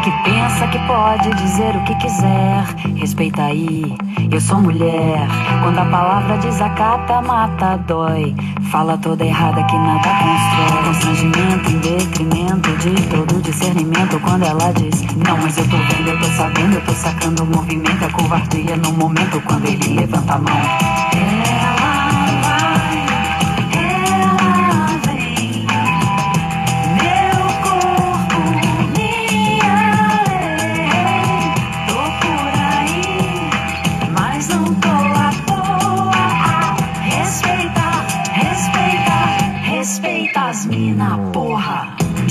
que pensa que pode dizer o que quiser. Respeita aí, eu sou mulher. Quando a palavra desacata, mata, dói. Fala toda errada que nada constrói. Constrangimento em detrimento de todo discernimento. Quando ela diz, não, mas eu tô vendo, eu tô sabendo, eu tô sacando o movimento. A covardia no momento quando ele levanta a mão. Ela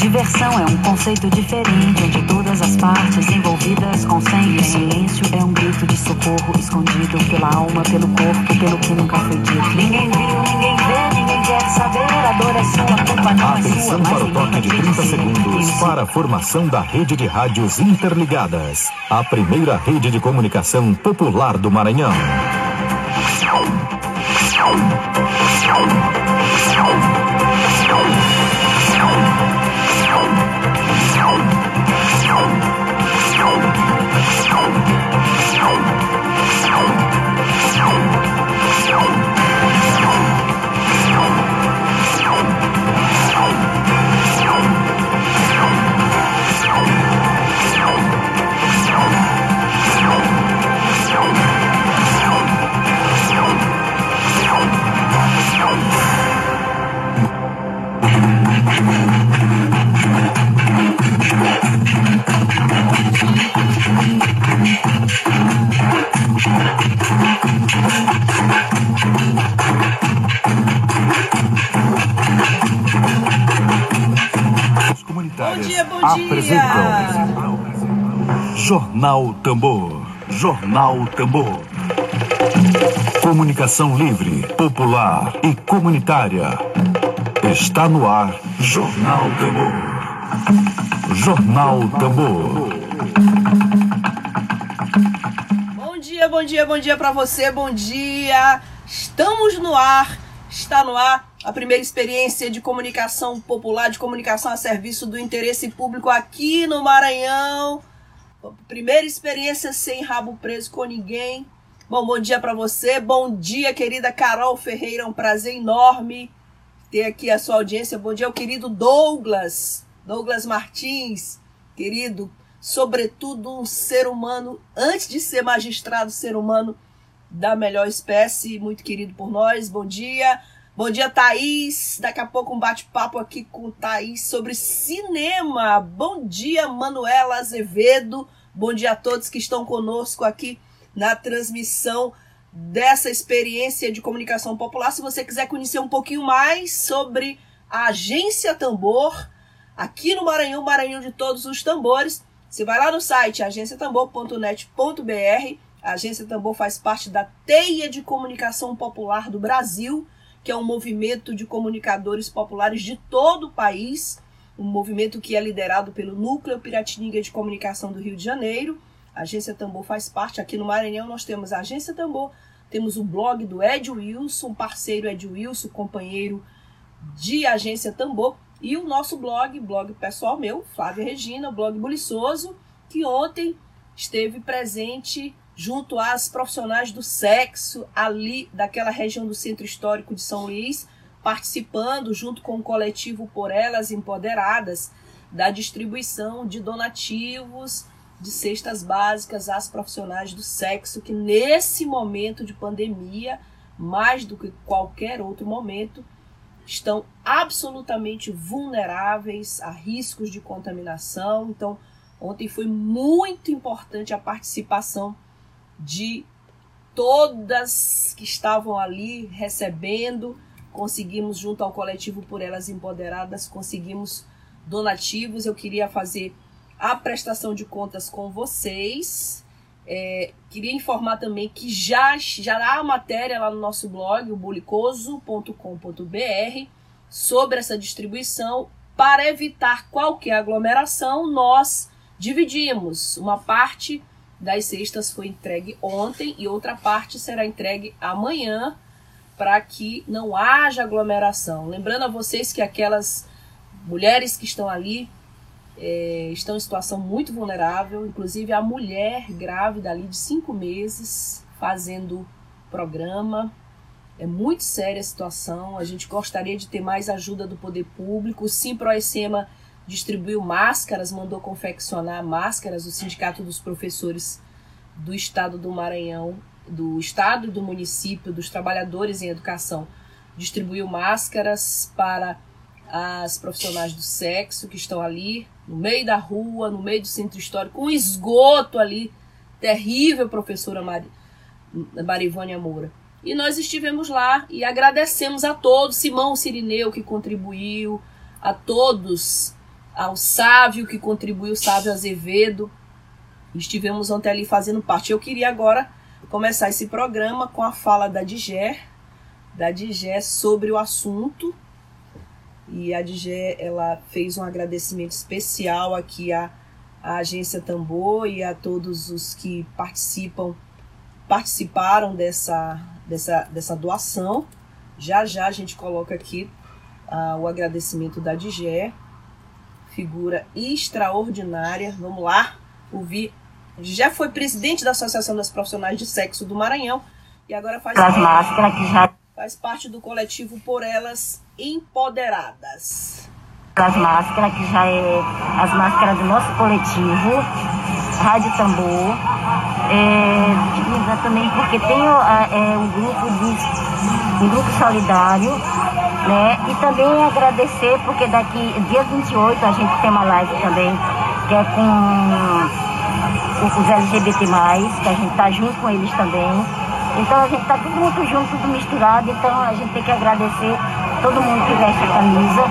Diversão é um conceito diferente onde todas as partes envolvidas consentem. O silêncio é um grito de socorro escondido pela alma, pelo corpo, pelo que nunca foi dito. Ninguém viu, ninguém vê, ninguém quer saber. A dor é sua, a culpa não é sua. Atenção para o toque de 30 acredita em segundos para a formação da rede de rádios interligadas. A primeira rede de comunicação popular do Maranhão. Yo! Yo! Jornal Tambor. Jornal Tambor. Comunicação livre, popular e comunitária. Está no ar Jornal Tambor. Jornal Tambor. Bom dia, bom dia, bom dia pra você, bom dia. Estamos no ar, está no ar a primeira experiência de comunicação popular, de comunicação a serviço do interesse público aqui no Maranhão. Primeira experiência sem rabo preso com ninguém. Bom, bom dia pra você, bom dia, querida Carol Ferreira, é um prazer enorme ter aqui a sua audiência. Bom dia ao querido Douglas, Douglas Martins, querido, sobretudo um ser humano, antes de ser magistrado, ser humano da melhor espécie, muito querido por nós. Bom dia. Bom dia, Thaís. Daqui a pouco um bate-papo aqui com Thaís sobre cinema. Bom dia, Manuela Azevedo. Bom dia a todos que estão conosco aqui na transmissão dessa experiência de comunicação popular. Se você quiser conhecer um pouquinho mais sobre a Agência Tambor, aqui no Maranhão, Maranhão de todos os tambores, você vai lá no site agenciatambor.net.br. A Agência Tambor faz parte da Teia de Comunicação Popular do Brasil, que é um movimento de comunicadores populares de todo o país, um movimento que é liderado pelo Núcleo Piratininga de Comunicação do Rio de Janeiro. A Agência Tambor faz parte. Aqui no Maranhão nós temos a Agência Tambor, temos o blog do Ed Wilson, parceiro Ed Wilson, companheiro de Agência Tambor, e o nosso blog, blog pessoal meu, Flávia Regina, blog Buliçoso, que ontem esteve presente junto às profissionais do sexo ali daquela região do Centro Histórico de São Luís, participando junto com o coletivo Por Elas Empoderadas da distribuição de donativos de cestas básicas às profissionais do sexo que nesse momento de pandemia, mais do que qualquer outro momento, estão absolutamente vulneráveis a riscos de contaminação. Então, ontem foi muito importante a participação de todas que estavam ali recebendo. Conseguimos, junto ao coletivo Por Elas Empoderadas, conseguimos donativos. Eu queria fazer a prestação de contas com vocês. É, queria informar também que já, já há matéria lá no nosso blog, o bulicoso.com.br, sobre essa distribuição. Para evitar qualquer aglomeração, nós dividimos. Uma parte das cestas foi entregue ontem e outra parte será entregue amanhã para que não haja aglomeração. Lembrando a vocês que aquelas mulheres que estão ali é, estão em situação muito vulnerável, inclusive a mulher grávida ali de cinco meses fazendo programa. É muito séria a situação. A gente gostaria de ter mais ajuda do poder público. O Simproecema distribuiu máscaras, mandou confeccionar máscaras. O Sindicato dos Professores do Estado do Maranhão, do Estado e do município, dos trabalhadores em educação, distribuiu máscaras para as profissionais do sexo que estão ali no meio da rua, no meio do centro histórico, um esgoto ali terrível, professora Mari, Marivânia Moura. E nós estivemos lá e agradecemos a todos, Simão Sirineu que contribuiu, a todos, ao Sávio que contribuiu, Sávio Azevedo. Estivemos ontem ali fazendo parte. Eu queria agora começar esse programa com a fala da Diger, da Diger sobre o assunto e a DG ela fez um agradecimento especial aqui à, à agência Tambor e a todos os que participam participaram dessa, dessa, dessa doação. Já já a gente coloca aqui uh, o agradecimento da DGE, figura extraordinária. Vamos lá ouvir. Já foi presidente da Associação das Profissionais de Sexo do Maranhão e agora faz, parte, que já... faz parte do coletivo Por Elas empoderadas. As máscaras, que já é as máscaras do nosso coletivo, Rádio Tambor. É, também porque tem é, um grupo de um grupo solidário, né? E também agradecer porque daqui dia 28 a gente tem uma live também, que é com os LGBT, que a gente tá junto com eles também. Então a gente tá tudo muito junto, tudo misturado, então a gente tem que agradecer todo mundo que veste a camisa.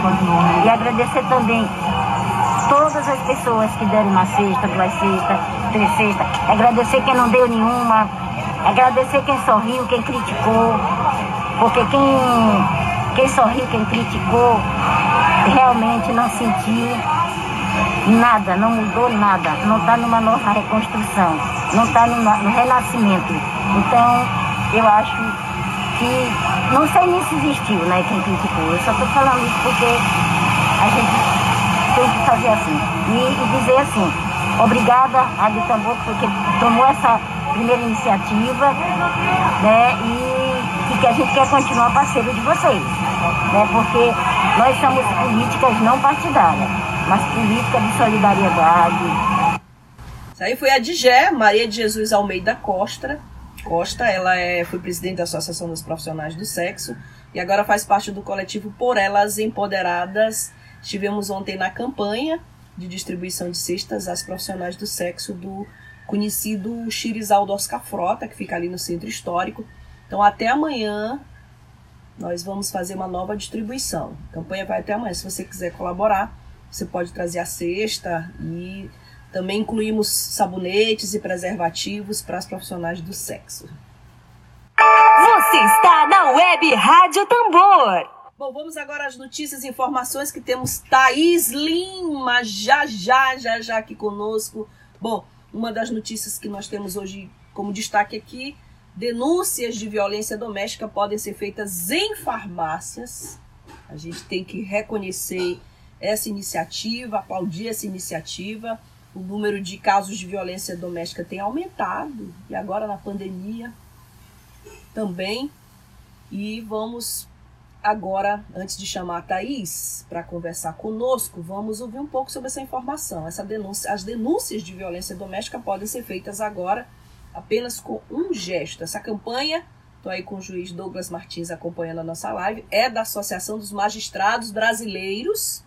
E agradecer também todas as pessoas que deram uma cesta, duas cestas, três cestas, agradecer quem não deu nenhuma, agradecer quem sorriu, quem criticou, porque quem, quem sorriu, quem criticou, realmente não sentiu nada, não mudou nada, não está numa nova reconstrução, não está no renascimento. Então, eu acho que não sei nem se existiu, né, quem criticou. Eu só estou falando isso porque a gente tem que fazer assim. E, e dizer assim, obrigada a de Tambor porque tomou essa primeira iniciativa, né, e, e que a gente quer continuar parceiro de vocês, né, porque nós somos políticas não partidárias, mas política de solidariedade. Isso aí foi a Digé, Maria de Jesus Almeida Costa, Costa, ela é, foi presidente da Associação dos Profissionais do Sexo e agora faz parte do coletivo Por Elas Empoderadas. Estivemos ontem na campanha de distribuição de cestas às profissionais do sexo do conhecido Chirizaldo Oscar Frota, que fica ali no centro histórico. Então, até amanhã, nós vamos fazer uma nova distribuição. A campanha vai até amanhã. Se você quiser colaborar, você pode trazer a cesta e também incluímos sabonetes e preservativos para as profissionais do sexo. Você está na Web Rádio Tambor. Bom, vamos agora às notícias e informações que temos Thaís Lima já já, já já aqui conosco. Bom, uma das notícias que nós temos hoje como destaque aqui, denúncias de violência doméstica podem ser feitas em farmácias. A gente tem que reconhecer essa iniciativa, aplaudir essa iniciativa o número de casos de violência doméstica tem aumentado, e agora na pandemia também. E vamos agora, antes de chamar a Thaís para conversar conosco, vamos ouvir um pouco sobre essa informação. Essa denúncia, as denúncias de violência doméstica podem ser feitas agora apenas com um gesto. Essa campanha, estou aí com o juiz Douglas Martins acompanhando a nossa live, é da Associação dos Magistrados Brasileiros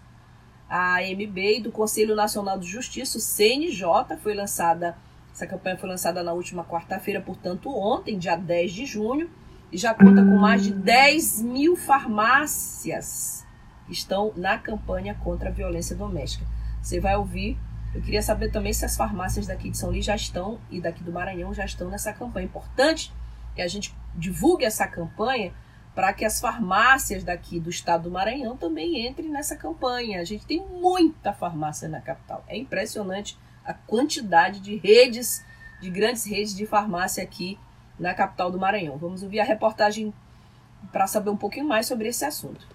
a AMB e do Conselho Nacional de Justiça, o CNJ, foi lançada, essa campanha foi lançada na última quarta-feira, portanto ontem, dia 10 de junho, e já conta com mais de 10 mil farmácias que estão na campanha contra a violência doméstica. Você vai ouvir, eu queria saber também se as farmácias daqui de São Luís já estão, e daqui do Maranhão já estão nessa campanha. Importante que a gente divulgue essa campanha, para que as farmácias daqui do estado do Maranhão também entrem nessa campanha. A gente tem muita farmácia na capital. É impressionante a quantidade de redes, de grandes redes de farmácia aqui na capital do Maranhão. Vamos ouvir a reportagem para saber um pouquinho mais sobre esse assunto.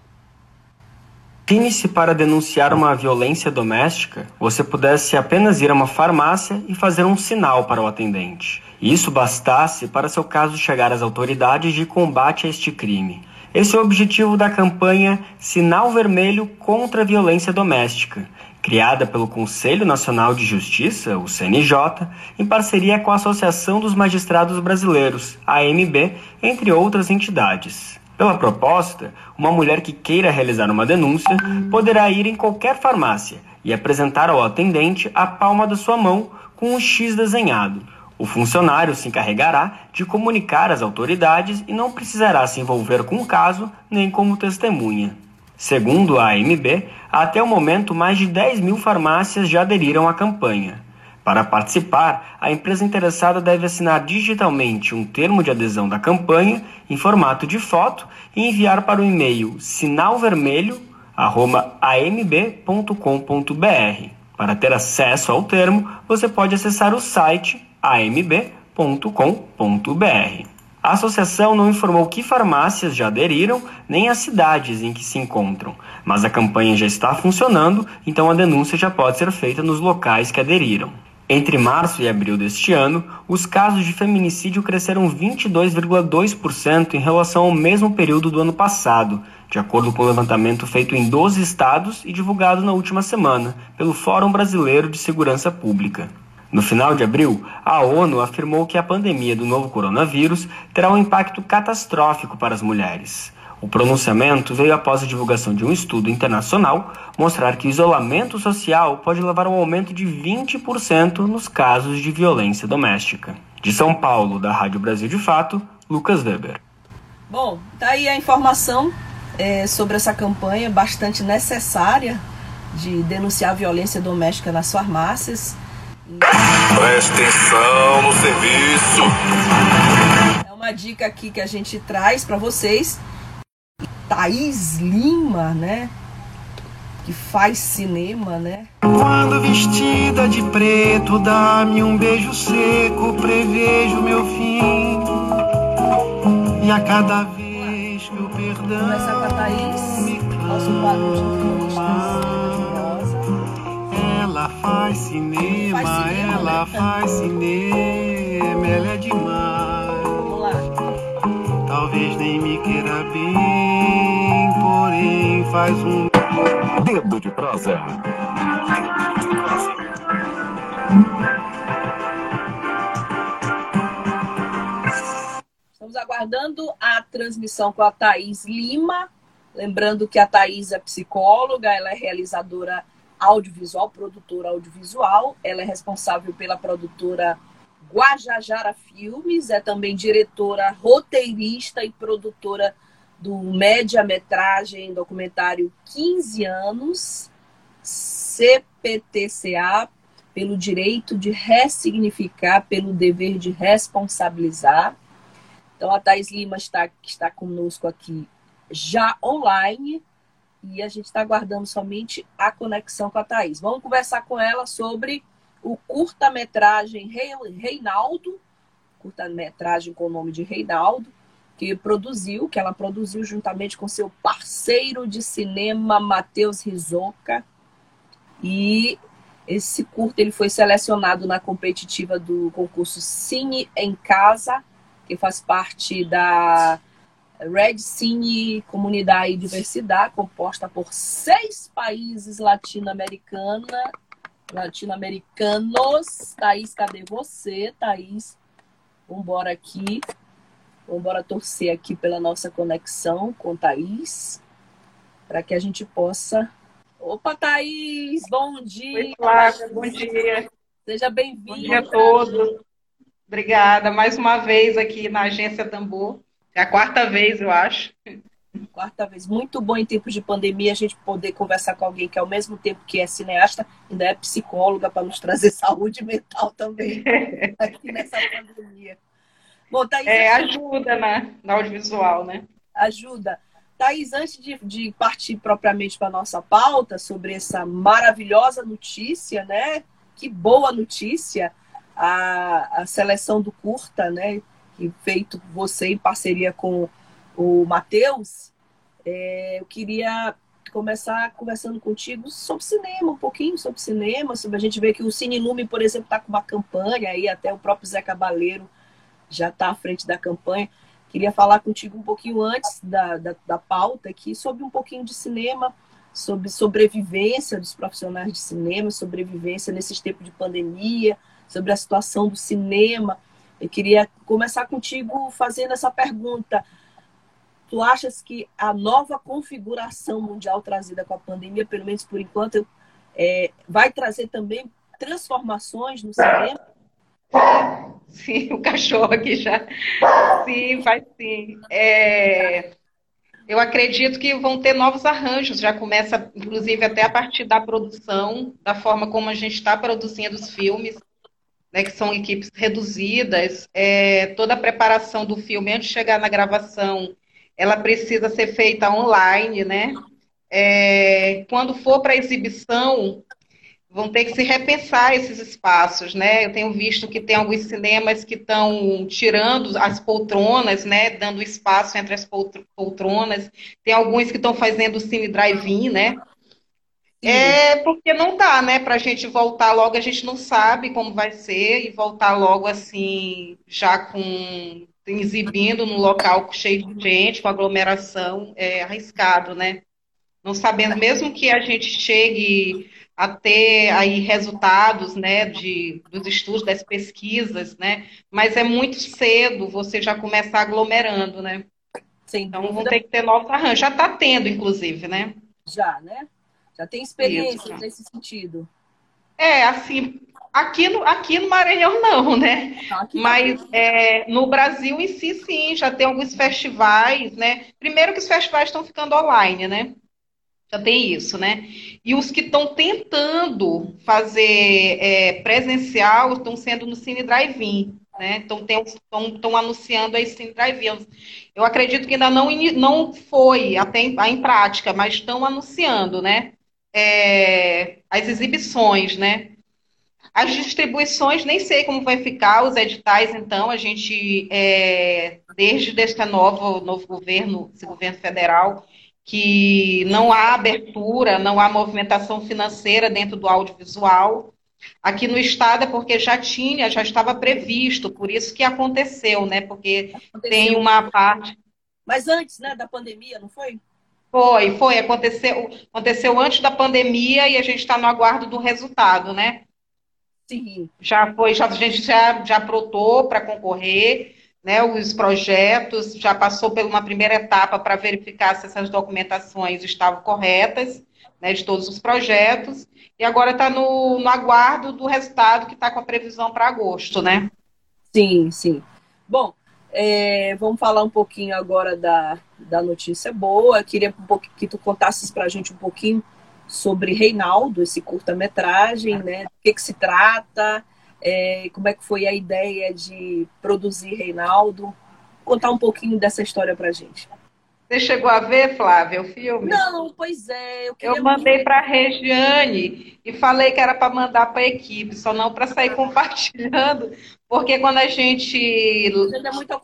Imagine-se para denunciar uma violência doméstica, você pudesse apenas ir a uma farmácia e fazer um sinal para o atendente. Isso bastasse para seu caso chegar às autoridades de combate a este crime. Esse é o objetivo da campanha Sinal Vermelho contra a Violência Doméstica, criada pelo Conselho Nacional de Justiça, o CNJ, em parceria com a Associação dos Magistrados Brasileiros, AMB, entre outras entidades. Pela proposta, uma mulher que queira realizar uma denúncia poderá ir em qualquer farmácia e apresentar ao atendente a palma da sua mão com um X desenhado. O funcionário se encarregará de comunicar às autoridades e não precisará se envolver com o caso nem como testemunha. Segundo a AMB, até o momento mais de 10 mil farmácias já aderiram à campanha. Para participar, a empresa interessada deve assinar digitalmente um termo de adesão da campanha em formato de foto e enviar para o e-mail sinalvermelho@amb.com.br. Para ter acesso ao termo, você pode acessar o site amb.com.br. A associação não informou que farmácias já aderiram nem as cidades em que se encontram, mas a campanha já está funcionando, então a denúncia já pode ser feita nos locais que aderiram. Entre março e abril deste ano, os casos de feminicídio cresceram 22,2% em relação ao mesmo período do ano passado, de acordo com o levantamento feito em 12 estados e divulgado na última semana pelo Fórum Brasileiro de Segurança Pública. No final de abril, a ONU afirmou que a pandemia do novo coronavírus terá um impacto catastrófico para as mulheres. O pronunciamento veio após a divulgação de um estudo internacional mostrar que o isolamento social pode levar a um aumento de 20% nos casos de violência doméstica. De São Paulo, da Rádio Brasil de Fato, Lucas Weber. Bom, tá aí a informação é, sobre essa campanha bastante necessária de denunciar a violência doméstica nas farmácias. Preste atenção no serviço. É uma dica aqui que a gente traz para vocês Thaís Lima, né? Que faz cinema, né? Quando vestida de preto, dá-me um beijo seco, prevejo meu fim. E a cada vez que o perdão. Começar com a Thaís, nosso quadro de Ela faz cinema, faz cinema ela né? faz cinema, ela é demais. Vamos lá. Talvez nem me queira bem, faz um Dedo de prosa. Estamos aguardando a transmissão com a Thaís Lima. Lembrando que a Thaís é psicóloga, ela é realizadora audiovisual, produtora audiovisual. Ela é responsável pela produtora Guajajara Filmes, é também diretora, roteirista e produtora do média-metragem documentário 15 anos, CPTCA, pelo direito de ressignificar, pelo dever de responsabilizar. Então, a Thais Lima está, está conosco aqui já online e a gente está aguardando somente a conexão com a Thais. Vamos conversar com ela sobre o curta-metragem Reinaldo, curta-metragem com o nome de Reinaldo, que produziu, que ela produziu juntamente com seu parceiro de cinema, Matheus Rizoka. E esse curta ele foi selecionado na competitiva do concurso Cine em Casa, que faz parte da Red Cine Comunidade e Diversidade, composta por seis países latino-americanos. Latino-americanos. Thaís, cadê você, Thaís? Vambora aqui. Vamos embora torcer aqui pela nossa conexão com Thaís, para que a gente possa. Opa, Thaís! Bom dia! Oi, Flávia, bom dia! Seja bem-vinda! Bom dia a todos! Obrigada mais uma vez aqui na Agência Tambor. É a quarta vez, eu acho. Quarta vez. Muito bom em tempos de pandemia a gente poder conversar com alguém que, ao mesmo tempo que é cineasta, ainda é psicóloga para nos trazer saúde mental também aqui nessa pandemia. Bom, Thaís, é, ajuda na, na audiovisual, né? Ajuda. Thaís, antes de, de partir propriamente para a nossa pauta sobre essa maravilhosa notícia, né? Que boa notícia, a, a seleção do curta, né? Que feito você em parceria com o Matheus. É, eu queria começar conversando contigo sobre cinema, um pouquinho sobre cinema, sobre a gente ver que o Cine Lume, por exemplo, está com uma campanha aí, até o próprio Zé Cabaleiro já está à frente da campanha. Queria falar contigo um pouquinho antes da, da, da pauta aqui sobre um pouquinho de cinema, sobre sobrevivência dos profissionais de cinema, sobrevivência nesses tempos de pandemia, sobre a situação do cinema. Eu queria começar contigo fazendo essa pergunta. Tu achas que a nova configuração mundial trazida com a pandemia, pelo menos por enquanto, é, vai trazer também transformações no cinema? Sim, o cachorro aqui já. Sim, vai sim. É, eu acredito que vão ter novos arranjos, já começa, inclusive, até a partir da produção, da forma como a gente está produzindo os filmes, né, que são equipes reduzidas. É, toda a preparação do filme antes de chegar na gravação ela precisa ser feita online, né? É, quando for para exibição, vão ter que se repensar esses espaços, né? Eu tenho visto que tem alguns cinemas que estão tirando as poltronas, né? Dando espaço entre as poltronas. Tem alguns que estão fazendo cine drive-in, né? É porque não dá, né? Para a gente voltar logo, a gente não sabe como vai ser e voltar logo assim, já com exibindo num local cheio de gente, com aglomeração, é arriscado, né? Não sabendo, mesmo que a gente chegue a ter aí resultados, né, de, dos estudos, das pesquisas, né? Mas é muito cedo você já começar aglomerando, né? Sim, então vão ter que ter novos arranjos. Já está tendo, inclusive, né? Já, né? Já tem experiência Isso. nesse sentido. É, assim, Aqui no, aqui no Maranhão não, né? Aqui Mas é, no Brasil em si, sim, já tem alguns festivais, né? Primeiro que os festivais estão ficando online, né? Já tem isso, né? E os que estão tentando fazer é, presencial estão sendo no Cine Drive-In, né? Então estão anunciando aí Cine Drive-In. Eu acredito que ainda não, não foi até em, em prática, mas estão anunciando, né? É, as exibições, né? As distribuições, nem sei como vai ficar, os editais, então, a gente, é, desde este novo, novo governo, esse governo federal, que não há abertura, não há movimentação financeira dentro do audiovisual. Aqui no estado é porque já tinha, já estava previsto, por isso que aconteceu, né? Porque aconteceu. tem uma parte. Mas antes, né, da pandemia, não foi? Foi, foi. Aconteceu, aconteceu antes da pandemia e a gente está no aguardo do resultado, né? Sim. Já foi, já, a gente já, já aprotou para concorrer, né, os projetos, já passou por uma primeira etapa para verificar se essas documentações estavam corretas, né, de todos os projetos, e agora está no, no aguardo do resultado que está com a previsão para agosto, né? Sim, sim. Bom, é, vamos falar um pouquinho agora da, da notícia boa. Queria um que tu contasses para a gente um pouquinho sobre Reinaldo, esse curta-metragem, né? Do que, que se trata, é, como é que foi a ideia de produzir Reinaldo. Contar um pouquinho dessa história pra gente. Você chegou a ver, Flávia, o filme? Não, pois é. Eu, eu mandei para a Regiane e falei que era para mandar para a equipe, só não para sair compartilhando, porque quando a gente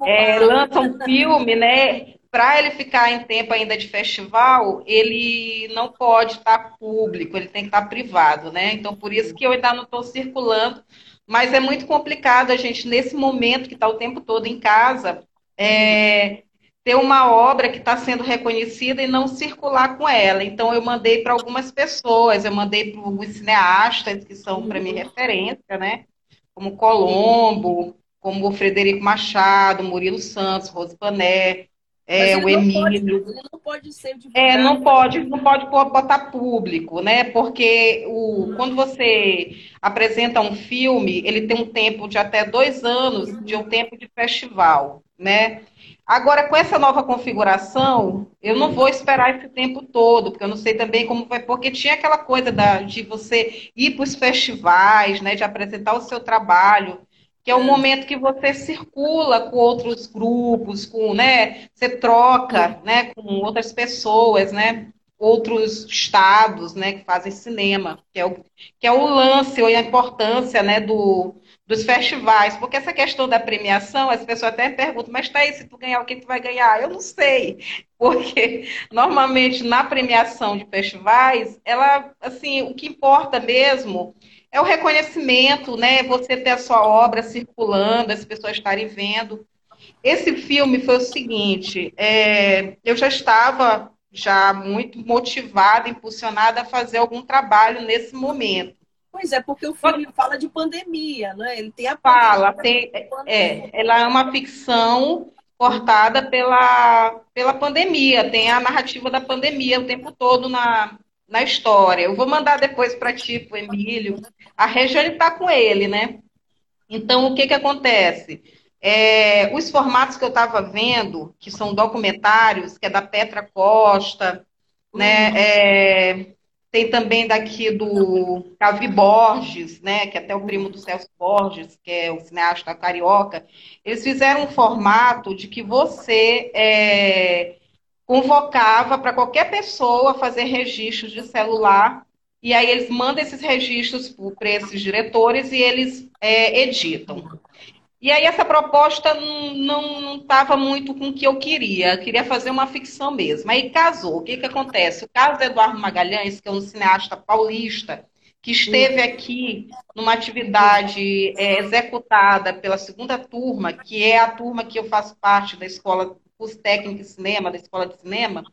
é, é, lança um filme, né, para ele ficar em tempo ainda de festival, ele não pode estar público, ele tem que estar privado, né? Então, por isso que eu ainda não estou circulando, mas é muito complicado a gente, nesse momento que está o tempo todo em casa, é, ter uma obra que está sendo reconhecida e não circular com ela. Então, eu mandei para algumas pessoas, eu mandei para alguns cineastas que são para mim referência, né? Como Colombo, como Frederico Machado, Murilo Santos, Rose Pané, é, o Emílio. Pode, não pode ser É, não pode, não pode botar público, né? Porque o, uhum. quando você apresenta um filme, ele tem um tempo de até dois anos uhum. de um tempo de festival, né? Agora, com essa nova configuração, eu não vou esperar esse tempo todo, porque eu não sei também como vai, porque tinha aquela coisa da, de você ir para os festivais, né, de apresentar o seu trabalho que é o momento que você circula com outros grupos, com, né, você troca, né, com outras pessoas, né? outros estados, né, que fazem cinema, que é o, que é o lance ou a importância, né, do, dos festivais, porque essa questão da premiação, as pessoas até perguntam, mas tá aí, se tu ganhar, o que tu vai ganhar? Eu não sei, porque normalmente na premiação de festivais, ela, assim, o que importa mesmo é o reconhecimento, né, você ter a sua obra circulando, as pessoas estarem vendo. Esse filme foi o seguinte, é, eu já estava já muito motivada, impulsionada a fazer algum trabalho nesse momento. Pois é, porque o filme fala de pandemia, né? Ele tem a fala, tem, é, ela é uma ficção cortada pela, pela pandemia, tem a narrativa da pandemia o tempo todo na, na história. Eu vou mandar depois para ti, para Emílio. A Regiane está com ele, né? Então, o que, que acontece? É, os formatos que eu estava vendo, que são documentários, que é da Petra Costa, né? É, tem também daqui do Cavi Borges, né, que é até o primo do Celso Borges, que é o cineasta carioca. Eles fizeram um formato de que você é, convocava para qualquer pessoa fazer registros de celular, e aí eles mandam esses registros para esses diretores e eles é, editam. E aí essa proposta não estava muito com o que eu queria. Eu queria fazer uma ficção mesmo. Aí casou. O que, que acontece? O caso do Eduardo Magalhães, que é um cineasta paulista, que esteve aqui numa atividade é, executada pela segunda turma, que é a turma que eu faço parte da escola, curso técnico de cinema, da escola de cinema,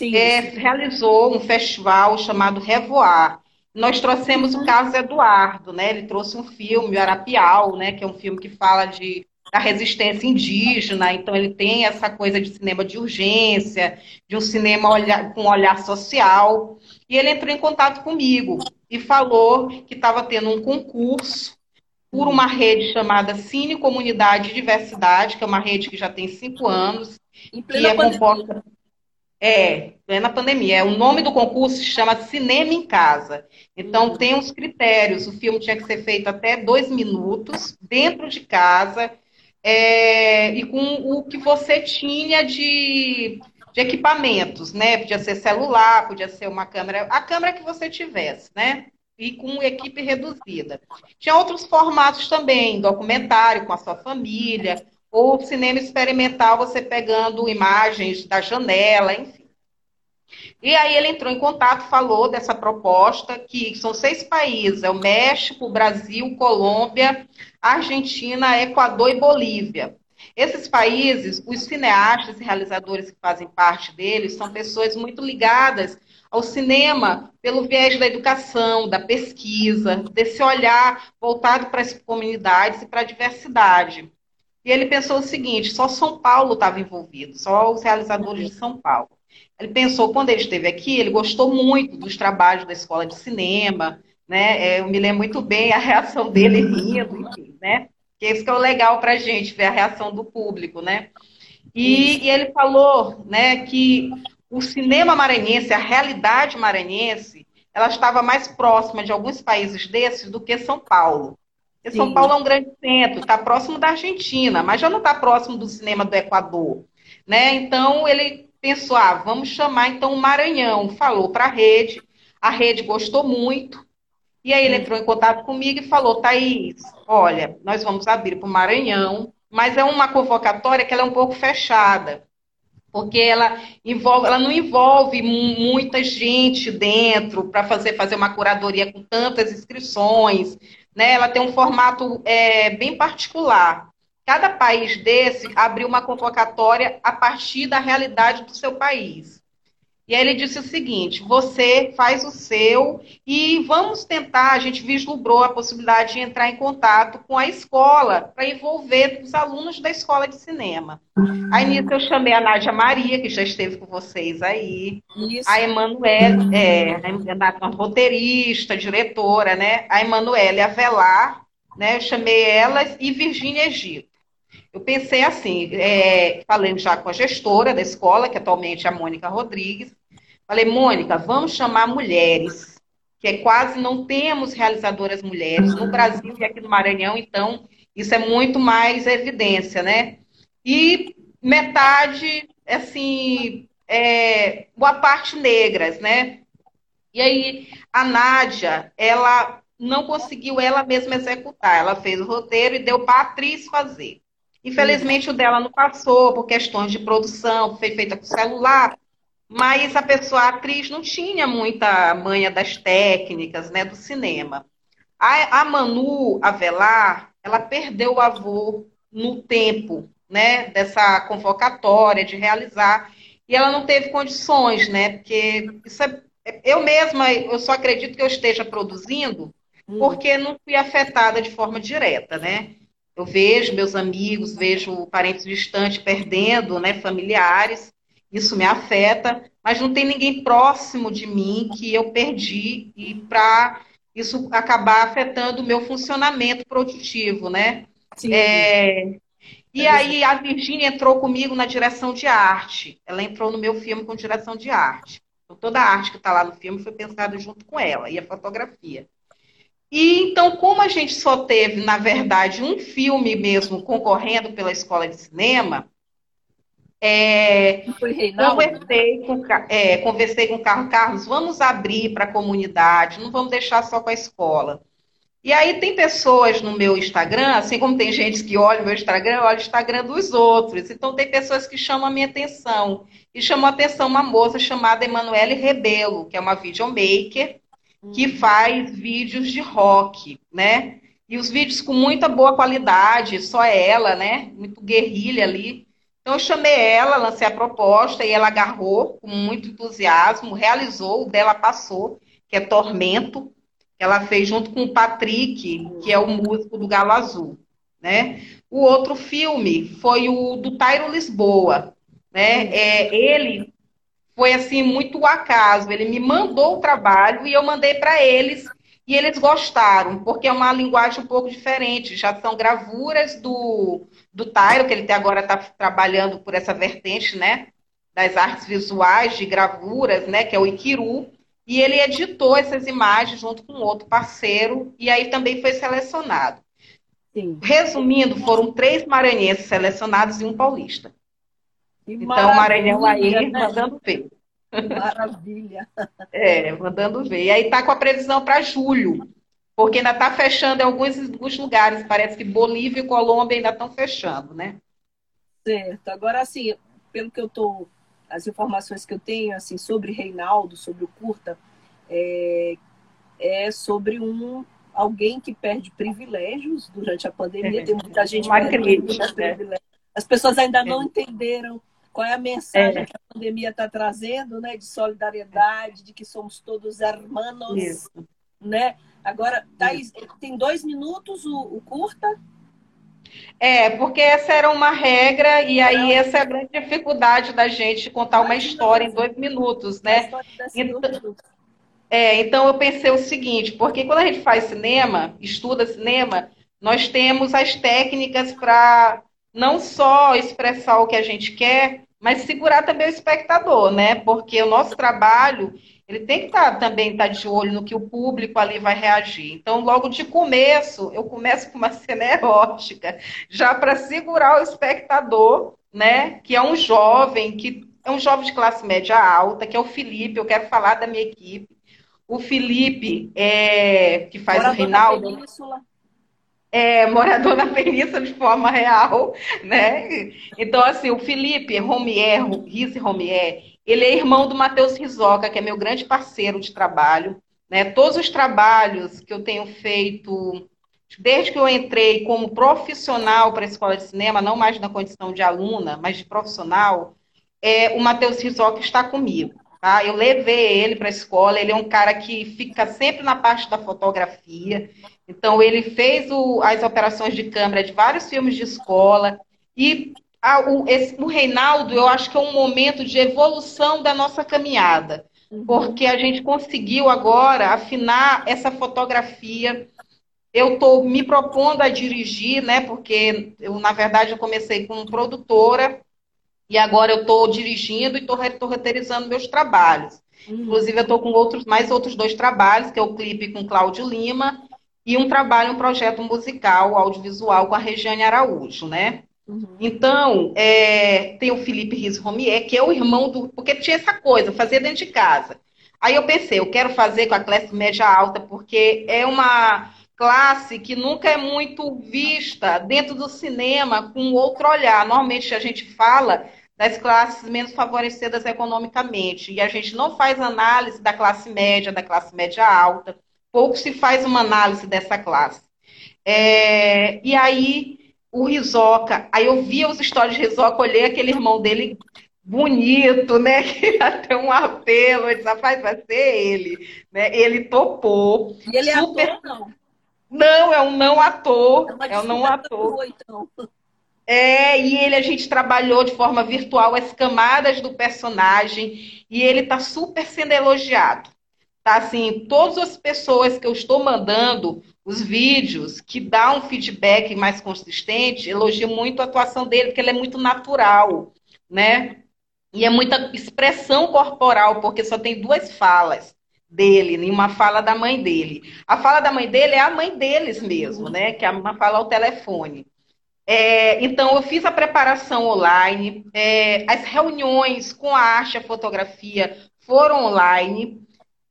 é, realizou um festival chamado Revoar. Nós trouxemos o uhum. caso Eduardo, né? Ele trouxe um filme, o Arapial, né? Que é um filme que fala de da resistência indígena, então ele tem essa coisa de cinema de urgência, de um cinema olhar, com olhar social. E ele entrou em contato comigo e falou que estava tendo um concurso por uma rede chamada Cine Comunidade e Diversidade, que é uma rede que já tem cinco anos, que é composta é, é na pandemia. É, o nome do concurso se chama Cinema em Casa. Então, uhum. tem uns critérios. O filme tinha que ser feito até dois minutos, dentro de casa, é, e com o que você tinha de, de equipamentos, né? Podia ser celular, podia ser uma câmera, a câmera que você tivesse, né? E com equipe reduzida. Tinha outros formatos também, documentário com a sua família, ou cinema experimental, você pegando imagens da janela, enfim. E aí ele entrou em contato, falou dessa proposta, que são seis países, é o México, Brasil, Colômbia, Argentina, Equador e Bolívia. Esses países, os cineastas e realizadores que fazem parte deles, são pessoas muito ligadas ao cinema pelo viés da educação, da pesquisa, desse olhar voltado para as comunidades e para a diversidade. E ele pensou o seguinte: só São Paulo estava envolvido, só os realizadores de São Paulo. Ele pensou, quando ele esteve aqui, ele gostou muito dos trabalhos da escola de cinema, né? É, eu me lembro muito bem a reação dele rindo, enfim, né? Que isso que é o legal para a gente, ver a reação do público, né? E, e, ele falou, né, que o cinema maranhense, a realidade maranhense, ela estava mais próxima de alguns países desses do que São Paulo. Porque São Paulo é um grande centro, está próximo da Argentina, mas já não está próximo do cinema do Equador. Né? Então ele pensou, ah, vamos chamar então o Maranhão. Falou para a rede, a rede gostou muito. E aí ele entrou em contato comigo e falou, Thaís, olha, nós vamos abrir para o Maranhão, mas é uma convocatória que ela é um pouco fechada porque ela envolve, ela não envolve muita gente dentro para fazer, fazer uma curadoria com tantas inscrições, né? Ela tem um formato é, bem particular. Cada país desse abriu uma convocatória a partir da realidade do seu país. E aí ele disse o seguinte: você faz o seu e vamos tentar. A gente vislumbrou a possibilidade de entrar em contato com a escola para envolver os alunos da escola de cinema. Aí nisso eu chamei a Nádia Maria, que já esteve com vocês aí, Isso. a Emanuele, é, a roteirista, diretora, né? A Emanuele Avelar, né? Eu chamei elas e Virgínia Egito. Eu pensei assim, é, falei já com a gestora da escola, que atualmente é a Mônica Rodrigues. Falei, Mônica, vamos chamar mulheres, que é quase não temos realizadoras mulheres no Brasil e aqui no Maranhão, então isso é muito mais evidência, né? E metade, assim, é, boa parte negras, né? E aí a Nádia, ela não conseguiu ela mesma executar. Ela fez o roteiro e deu para a atriz fazer. Infelizmente, o dela não passou por questões de produção, foi feita com celular, mas a pessoa, a atriz, não tinha muita manha das técnicas, né, do cinema. A, a Manu Avelar, ela perdeu o avô no tempo, né, dessa convocatória de realizar, e ela não teve condições, né, porque isso é, eu mesma, eu só acredito que eu esteja produzindo hum. porque não fui afetada de forma direta, né? Eu vejo meus amigos, vejo parentes distantes perdendo, né, familiares, isso me afeta, mas não tem ninguém próximo de mim que eu perdi e para isso acabar afetando o meu funcionamento produtivo, né? Sim. É, e aí a Virginia entrou comigo na direção de arte. Ela entrou no meu filme com direção de arte. Então, toda a arte que está lá no filme foi pensada junto com ela e a fotografia. E então, como a gente só teve, na verdade, um filme mesmo concorrendo pela escola de cinema, é, conversei, com, é, conversei com o Carlos Carlos, vamos abrir para a comunidade, não vamos deixar só com a escola. E aí tem pessoas no meu Instagram, assim como tem gente que olha o meu Instagram, olha o Instagram dos outros. Então tem pessoas que chamam a minha atenção. E chamou a atenção uma moça chamada Emanuele Rebelo, que é uma videomaker, que faz vídeos de rock, né? E os vídeos com muita boa qualidade, só ela, né? Muito guerrilha ali. Então eu chamei ela, lancei a proposta e ela agarrou com muito entusiasmo, realizou, o dela passou, que é Tormento. Ela fez junto com o Patrick, que é o músico do Galo Azul, né? O outro filme foi o do Tairo Lisboa, né? É, ele foi assim muito acaso. Ele me mandou o trabalho e eu mandei para eles e eles gostaram, porque é uma linguagem um pouco diferente. Já são gravuras do, do Tairo, que ele agora está trabalhando por essa vertente, né? Das artes visuais de gravuras, né? Que é o Ikiru. E ele editou essas imagens junto com outro parceiro, e aí também foi selecionado. Sim. Resumindo, foram três maranhenses selecionados e um paulista. Então, Maranhão aí né? mandando ver. Maravilha. É, mandando ver. E aí tá com a previsão para julho, porque ainda está fechando em alguns, alguns lugares. Parece que Bolívia e Colômbia ainda estão fechando, né? Certo. Agora, assim, pelo que eu tô, as informações que eu tenho, assim, sobre Reinaldo, sobre o curta, é, é sobre um alguém que perde privilégios durante a pandemia. É, Tem muita gente uma crítica, né? As pessoas ainda é. não entenderam qual é a mensagem é. que a pandemia está trazendo, né? De solidariedade, de que somos todos hermanos, Isso. né? Agora, Thaís, tem dois minutos o, o, curta? É, porque essa era uma regra e aí essa é a grande dificuldade da gente contar uma história em dois minutos, né? Então, é, então eu pensei o seguinte, porque quando a gente faz cinema, estuda cinema, nós temos as técnicas para não só expressar o que a gente quer, mas segurar também o espectador, né? Porque o nosso trabalho, ele tem que estar, tá, também estar tá de olho no que o público ali vai reagir. Então, logo de começo, eu começo com uma cena erótica, já para segurar o espectador, né? Que é um jovem, que é um jovem de classe média alta, que é o Felipe, eu quero falar da minha equipe. O Felipe, é, que faz Morador o Reinaldo é, morador na Península de forma real, né? Então, assim, o Felipe Romier, Risse Romier, ele é irmão do Matheus Rizoca, que é meu grande parceiro de trabalho. Né? Todos os trabalhos que eu tenho feito, desde que eu entrei como profissional para a escola de cinema, não mais na condição de aluna, mas de profissional, é, o Matheus Rizoca está comigo. Tá? Eu levei ele para a escola, ele é um cara que fica sempre na parte da fotografia, então, ele fez o, as operações de câmera de vários filmes de escola. E a, o, esse, o Reinaldo, eu acho que é um momento de evolução da nossa caminhada. Uhum. Porque a gente conseguiu agora afinar essa fotografia. Eu estou me propondo a dirigir, né? Porque eu, na verdade, eu comecei como produtora e agora eu estou dirigindo e estou roteirizando meus trabalhos. Uhum. Inclusive, eu estou com outros, mais outros dois trabalhos, que é o clipe com Cláudio Lima e um trabalho, um projeto musical, audiovisual com a Regiane Araújo, né? Uhum. Então, é, tem o Felipe Riz Romier, que é o irmão do. Porque tinha essa coisa, fazia dentro de casa. Aí eu pensei, eu quero fazer com a classe média alta, porque é uma classe que nunca é muito vista dentro do cinema com outro olhar. Normalmente a gente fala das classes menos favorecidas economicamente e a gente não faz análise da classe média, da classe média alta. Pouco se faz uma análise dessa classe. É, e aí o Rizoca, aí eu via os stories de Rizoca, olhei aquele irmão dele bonito, né? Que até um apelo, disse, rapaz, vai ser ele. Né? Ele topou. E ele é super... ator, não? Não, é um não ator. É, é um não ator. Boa, então. É, e ele a gente trabalhou de forma virtual as camadas do personagem e ele tá super sendo elogiado. Tá assim, todas as pessoas que eu estou mandando os vídeos que dá um feedback mais consistente, elogiam muito a atuação dele, porque ele é muito natural, né? E é muita expressão corporal, porque só tem duas falas dele, e uma fala da mãe dele. A fala da mãe dele é a mãe deles mesmo, né? Que é uma fala ao telefone. É, então, eu fiz a preparação online, é, as reuniões com a arte e a fotografia foram online.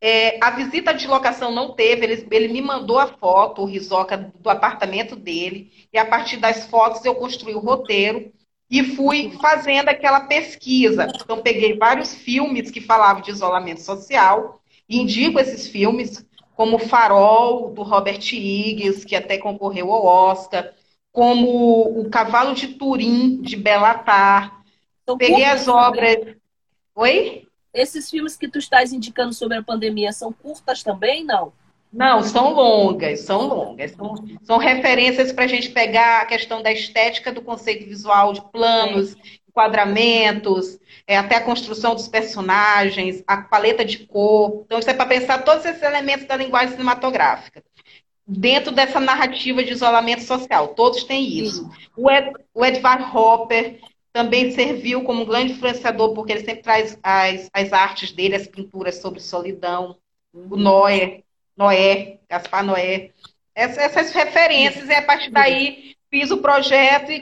É, a visita de locação não teve, ele, ele me mandou a foto, o Rizoca, do apartamento dele, e a partir das fotos eu construí o roteiro e fui fazendo aquela pesquisa. Então, peguei vários filmes que falavam de isolamento social, indico esses filmes, como Farol, do Robert Higgs, que até concorreu ao Oscar, como O Cavalo de Turim, de Belatar. Peguei as obras. Também. Oi? Esses filmes que tu estás indicando sobre a pandemia são curtas também, não? Não, são longas, são longas. São, são referências para a gente pegar a questão da estética do conceito visual, de planos, enquadramentos, é, até a construção dos personagens, a paleta de cor. Então, isso é para pensar todos esses elementos da linguagem cinematográfica dentro dessa narrativa de isolamento social. Todos têm isso. O, Ed, o Edvard Hopper também serviu como um grande influenciador, porque ele sempre traz as, as artes dele, as pinturas sobre solidão. O Noé, Noé, Gaspar Noé. Essas, essas referências, e a partir daí fiz o projeto e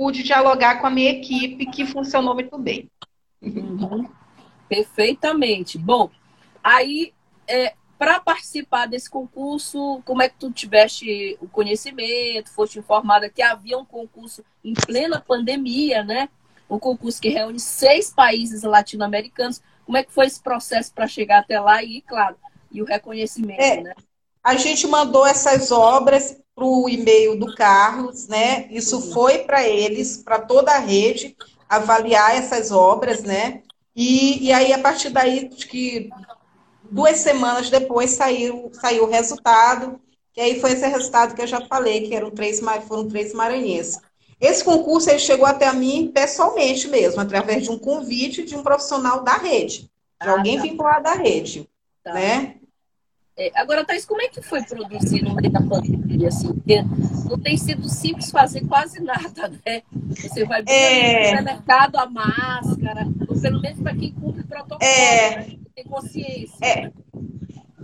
pude dialogar com a minha equipe, que funcionou muito bem. Uhum. Perfeitamente. Bom, aí é, para participar desse concurso, como é que tu tiveste o conhecimento, foste informada que havia um concurso em plena pandemia, né? Um concurso que reúne seis países latino-americanos. Como é que foi esse processo para chegar até lá e, claro, e o reconhecimento, é, né? A gente mandou essas obras para o e-mail do Carlos, né? Isso uhum. foi para eles, para toda a rede, avaliar essas obras, né? E, e aí, a partir daí, que Duas semanas depois saiu, saiu o resultado, que aí foi esse resultado que eu já falei, que eram três, foram três maranhenses. Esse concurso ele chegou até a mim pessoalmente mesmo, através de um convite de um profissional da rede, de ah, alguém tá. vinculado à rede, tá. né? É, agora, Thais, como é que foi produzir no meio da pandemia, assim? Porque não tem sido simples fazer quase nada, né? Você vai é... no mercado a máscara, ou pelo menos para quem cumpre protocolo. É ter consciência. É,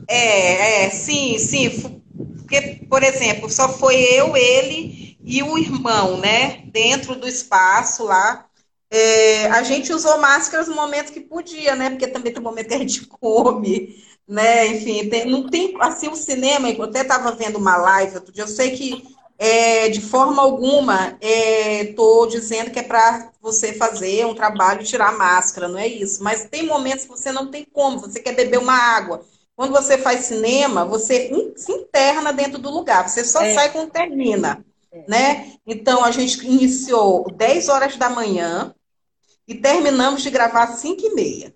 é, é, sim, sim. Porque, por exemplo, só foi eu, ele e o irmão, né? Dentro do espaço lá. É, a gente usou máscaras no momento que podia, né? Porque também tem um momento que a gente come, né? Enfim, tem, não tem assim o cinema. Eu até estava vendo uma live outro dia. Eu sei que é, de forma alguma estou é, dizendo que é para você fazer um trabalho tirar a máscara, não é isso. Mas tem momentos que você não tem como, você quer beber uma água. Quando você faz cinema, você se interna dentro do lugar, você só é. sai quando termina. Né? Então a gente iniciou 10 horas da manhã e terminamos de gravar às 5 e meia,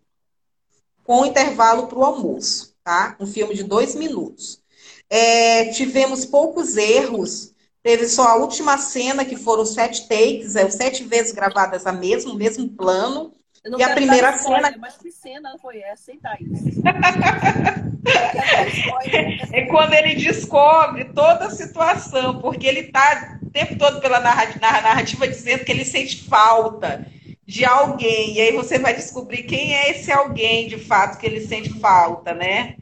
com intervalo para o almoço, tá? Um filme de dois minutos. É, tivemos poucos erros Teve só a última cena, que foram sete takes, é, sete vezes gravadas a mesmo, o mesmo plano. E a primeira cena. Mas que cena foi essa, hein, Thaís? é quando ele descobre toda a situação, porque ele está o tempo todo pela narrativa, narrativa dizendo que ele sente falta de alguém. E aí você vai descobrir quem é esse alguém, de fato, que ele sente falta, né?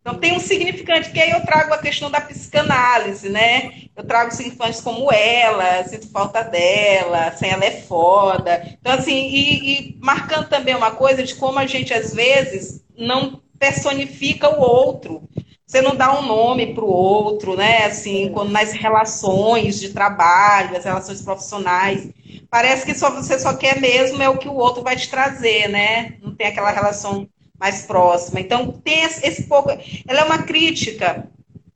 Então tem um significante, que aí eu trago a questão da psicanálise, né? Eu trago significantes como ela, sinto falta dela, sem ela é foda. Então, assim, e, e marcando também uma coisa de como a gente, às vezes, não personifica o outro. Você não dá um nome para o outro, né? Assim, quando nas relações de trabalho, as relações profissionais, parece que só você só quer mesmo é o que o outro vai te trazer, né? Não tem aquela relação mais próxima. Então, tem esse pouco. Ela é uma crítica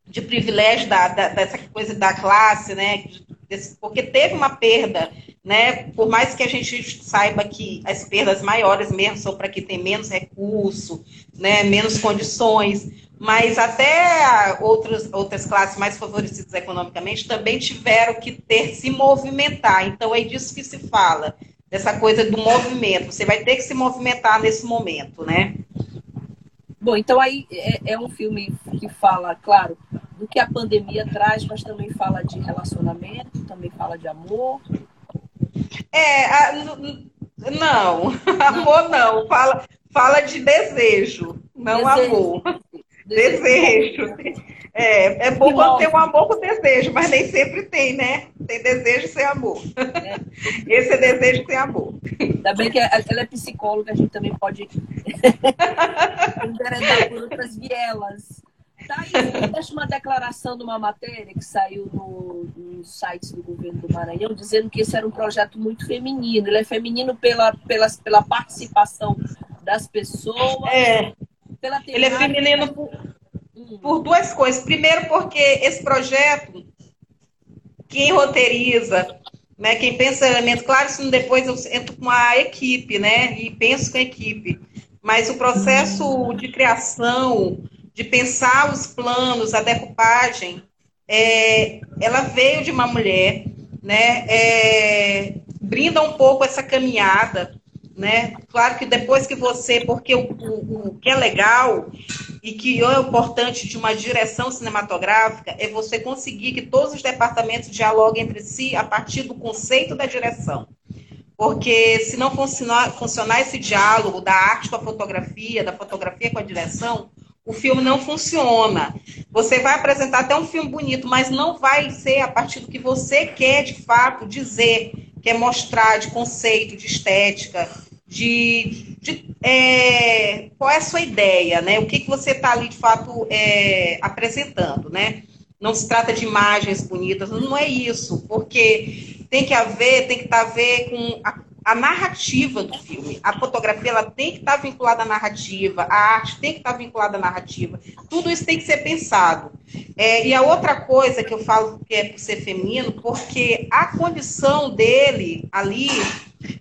de privilégio da, da, dessa coisa da classe, né? Desse, porque teve uma perda, né? Por mais que a gente saiba que as perdas maiores mesmo são para quem tem menos recurso, né? Menos condições, mas até outras, outras classes mais favorecidas economicamente também tiveram que ter se movimentar. Então é disso que se fala, dessa coisa do movimento. Você vai ter que se movimentar nesse momento, né? Bom, então aí é, é, um filme que fala, claro, do que a pandemia traz, mas também fala de relacionamento, também fala de amor. É, a, não, amor não, fala, fala de desejo, não desejo. amor. Desejo. desejo. É, é bom quando tem um amor com desejo, mas nem sempre tem, né? Tem desejo sem amor. É. Esse é desejo sem amor. Ainda bem que ela é psicóloga, a gente também pode enveredar por outras vielas. Tá deixa uma declaração de uma matéria que saiu no, nos sites do governo do Maranhão, dizendo que esse era um projeto muito feminino. Ele é feminino pela, pela, pela participação das pessoas. É. Pela Ele é feminino por, por duas coisas. Primeiro, porque esse projeto, quem roteiriza, né, quem pensa elemento, claro, isso depois eu entro com a equipe, né, e penso com a equipe, mas o processo de criação, de pensar os planos, a decupagem, é, ela veio de uma mulher, né, é, brinda um pouco essa caminhada, né? Claro que depois que você, porque o, o, o que é legal e que é importante de uma direção cinematográfica é você conseguir que todos os departamentos dialoguem entre si a partir do conceito da direção. Porque se não funcionar, funcionar esse diálogo da arte com a fotografia, da fotografia com a direção, o filme não funciona. Você vai apresentar até um filme bonito, mas não vai ser a partir do que você quer de fato dizer quer mostrar de conceito, de estética, de, de é, qual é a sua ideia, né? O que, que você está ali de fato é, apresentando, né? Não se trata de imagens bonitas, não é isso, porque tem que haver, tem que estar tá a ver com a, a, narrativa do filme. A fotografia ela tem que estar tá vinculada à narrativa, a arte tem que estar tá vinculada à narrativa. Tudo isso tem que ser pensado. É, e a outra coisa que eu falo que é por ser feminino, porque a condição dele ali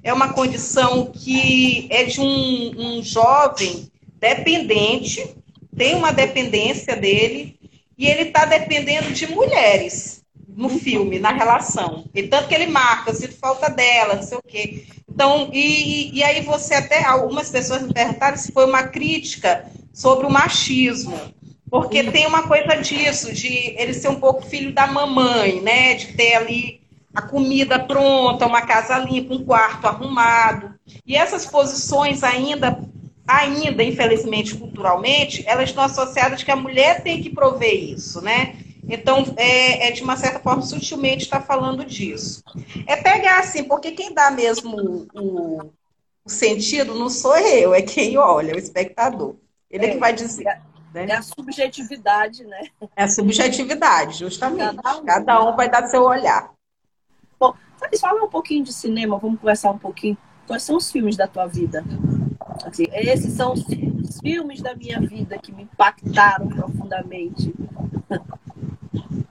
é uma condição que é de um, um jovem dependente, tem uma dependência dele, e ele está dependendo de mulheres no filme, na relação. E tanto que ele marca, se falta dela, não sei o quê. Então, e, e aí você até, algumas pessoas me perguntaram se foi uma crítica sobre o machismo. Porque tem uma coisa disso, de ele ser um pouco filho da mamãe, né? De ter ali a comida pronta, uma casa limpa, um quarto arrumado. E essas posições ainda, ainda, infelizmente, culturalmente, elas estão associadas que a mulher tem que prover isso, né? Então, é, é de uma certa forma, sutilmente está falando disso. É pegar assim, porque quem dá mesmo o, o, sentido não sou eu, é quem olha, o espectador. Ele é, é que vai dizer. Né? É a subjetividade, né? É a subjetividade, justamente. Cada um, Cada um vai dar seu olhar. Bom, fala um pouquinho de cinema, vamos conversar um pouquinho. Quais são os filmes da tua vida? Assim, esses são os filmes da minha vida que me impactaram profundamente.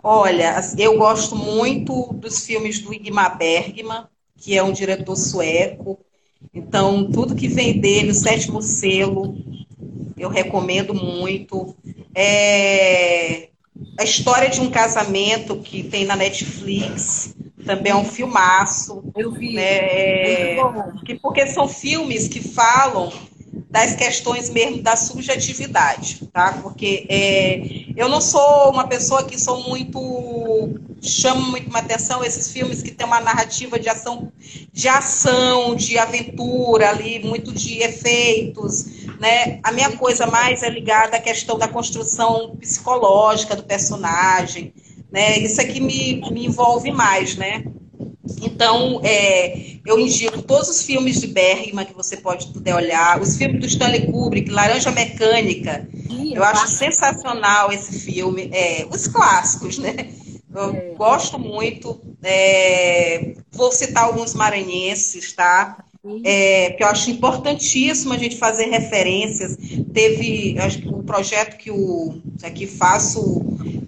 Olha, eu gosto muito dos filmes do Igmar Bergman, que é um diretor sueco. Então, tudo que vem dele, o Sétimo Selo, eu recomendo muito. É... A história de um casamento que tem na Netflix, também é um filmaço. Eu vi. Né? É... Porque são filmes que falam das questões mesmo da subjetividade, tá? Porque é, eu não sou uma pessoa que sou muito chama muito uma atenção esses filmes que tem uma narrativa de ação, de ação, de aventura ali, muito de efeitos, né? A minha coisa mais é ligada à questão da construção psicológica do personagem, né? Isso é que me, me envolve mais, né? Então, é, eu indico todos os filmes de Bergman que você pode puder olhar, os filmes do Stanley Kubrick, Laranja Mecânica. eu acho sensacional esse filme. É, os clássicos, né? Eu é. gosto muito. É, vou citar alguns maranhenses, tá? É, que eu acho importantíssimo a gente fazer referências. Teve acho que o projeto que o aqui faço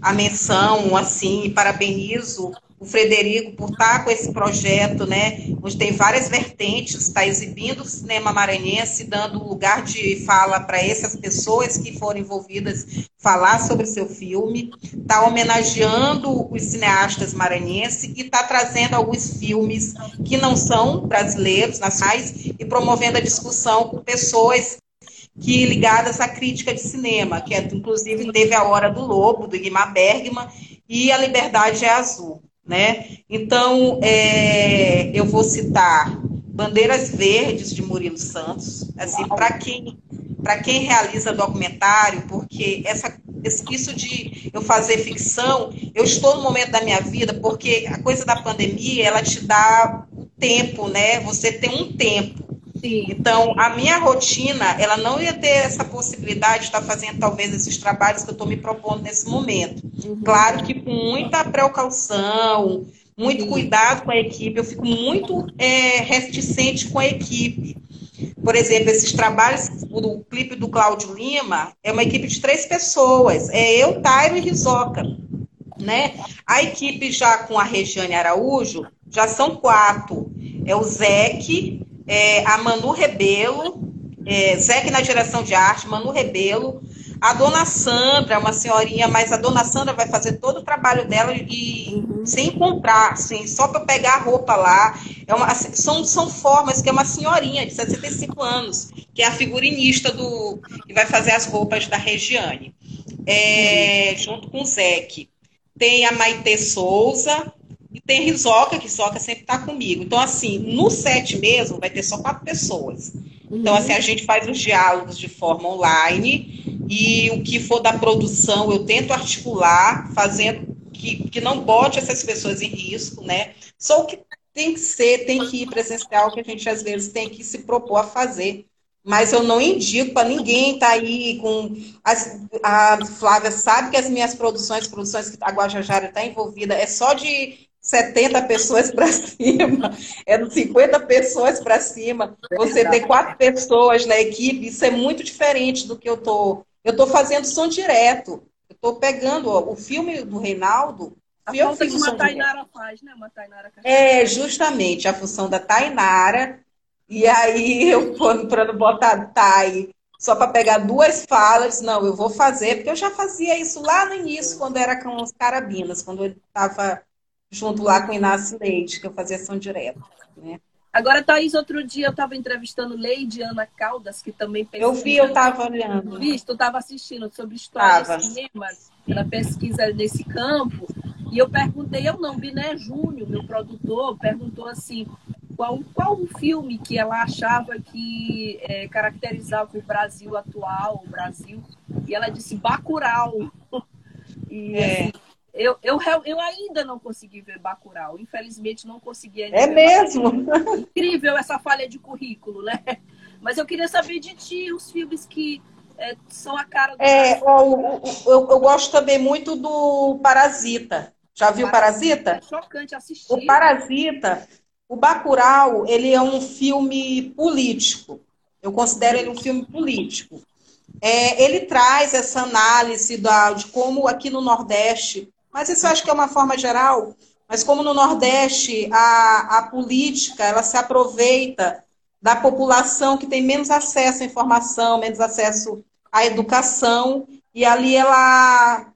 a menção, assim, parabenizo o Frederico por estar com esse projeto, né, onde tem várias vertentes, está exibindo o cinema maranhense, dando lugar de fala para essas pessoas que foram envolvidas falar sobre seu filme, está homenageando os cineastas maranhenses e está trazendo alguns filmes que não são brasileiros, nacionais, e promovendo a discussão com pessoas que ligadas à crítica de cinema, que é, inclusive teve a Hora do Lobo, do Guimar Bergman, e A Liberdade é Azul né? Então, é, eu vou citar Bandeiras Verdes de Murilo Santos, assim, para quem para quem realiza documentário, porque essa isso de eu fazer ficção, eu estou no momento da minha vida, porque a coisa da pandemia, ela te dá tempo, né? Você tem um tempo. Sim. Então, a minha rotina, ela não ia ter essa possibilidade de estar fazendo talvez esses trabalhos que eu estou me propondo nesse momento. Uhum. Claro que com muita precaução, muito cuidado com a equipe, eu fico muito é, reticente com a equipe. Por exemplo, esses trabalhos, o clipe do Cláudio Lima, é uma equipe de três pessoas. É eu, Tairo e Rizoca. Né? A equipe já com a Regiane Araújo, já são quatro. É o Zeque, é, a Manu Rebelo, é, Zec na direção de arte, Manu Rebelo, a dona Sandra, uma senhorinha, mas a dona Sandra vai fazer todo o trabalho dela e uhum. sem comprar, assim, só para pegar a roupa lá. É uma, assim, são, são formas que é uma senhorinha de 65 anos, que é a figurinista do. que vai fazer as roupas da Regiane. É, uhum. Junto com o Zec. Tem a Maite Souza, e tem Risoca, que Risoca sempre está comigo. Então, assim, no set mesmo vai ter só quatro pessoas. Então, assim, a uhum. gente faz os diálogos de forma online e o que for da produção eu tento articular, fazendo que, que não bote essas pessoas em risco, né? Só o que tem que ser, tem que ir presencial, que a gente às vezes tem que se propor a fazer. Mas eu não indico para ninguém estar tá aí com. As, a Flávia sabe que as minhas produções, produções que a Guajajara está envolvida, é só de 70 pessoas para cima, é de 50 pessoas para cima. Você ter quatro pessoas na equipe, isso é muito diferente do que eu tô. Eu tô fazendo som direto. Eu tô pegando ó, o filme do Reinaldo. A eu fiz que uma Tainara direto. faz, né? Uma Tainara é, justamente, a função da Tainara. E aí eu, para não botar Tai só para pegar duas falas, não, eu vou fazer, porque eu já fazia isso lá no início, quando era com os carabinas, quando eu estava junto lá com o Inácio Leite, que eu fazia ação direta. Né? Agora, Thaís, outro dia eu estava entrevistando Leide Ana Caldas, que também pesquisa. Eu vi, eu estava olhando. Visto, estava assistindo sobre histórias de cinemas, ela pesquisa nesse campo. E eu perguntei, eu não, Biné Júnior, meu produtor, perguntou assim, qual, qual o filme que ela achava que é, caracterizava o Brasil atual, o Brasil, e ela disse Bacurau. E, é. assim, eu, eu, eu ainda não consegui ver Bacurau. Infelizmente, não consegui ainda. É mesmo? Incrível essa falha de currículo, né? Mas eu queria saber de ti os filmes que é, são a cara do. É, eu, eu, eu, gosto também muito do Parasita. Já viu Parasita? É chocante assistir. O Parasita, o Bacurau, ele é um filme político. Eu considero ele um filme político. É, ele traz essa análise da, de como aqui no Nordeste mas isso eu acho que é uma forma geral. Mas como no Nordeste a, a política ela se aproveita da população que tem menos acesso à informação, menos acesso à educação, e ali ela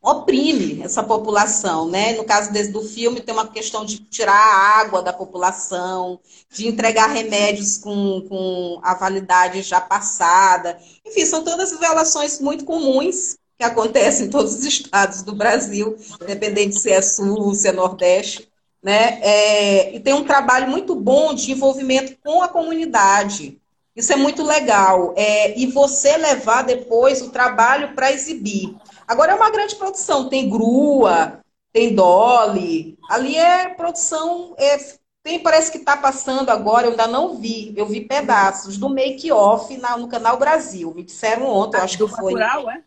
oprime essa população, né? No caso desse, do filme, tem uma questão de tirar a água da população, de entregar remédios com, com a validade já passada. Enfim, são todas violações muito comuns que acontece em todos os estados do Brasil, independente se é sul, se é nordeste, né? É, e tem um trabalho muito bom de envolvimento com a comunidade. Isso é muito legal. É, e você levar depois o trabalho para exibir. Agora é uma grande produção, tem grua, tem dolly. Ali é produção. É, tem, parece que está passando agora, eu ainda não vi. Eu vi pedaços do make-off no Canal Brasil. Me disseram ontem, eu acho que foi. Bacurau, é?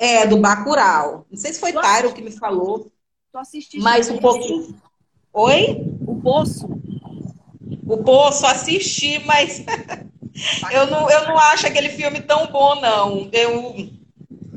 É, do Bacurau. Não sei se foi Tyro que me falou. Tu assististe mas um pouquinho. Oi? O Poço? O Poço assisti, mas eu, não, eu não acho aquele filme tão bom, não. Eu,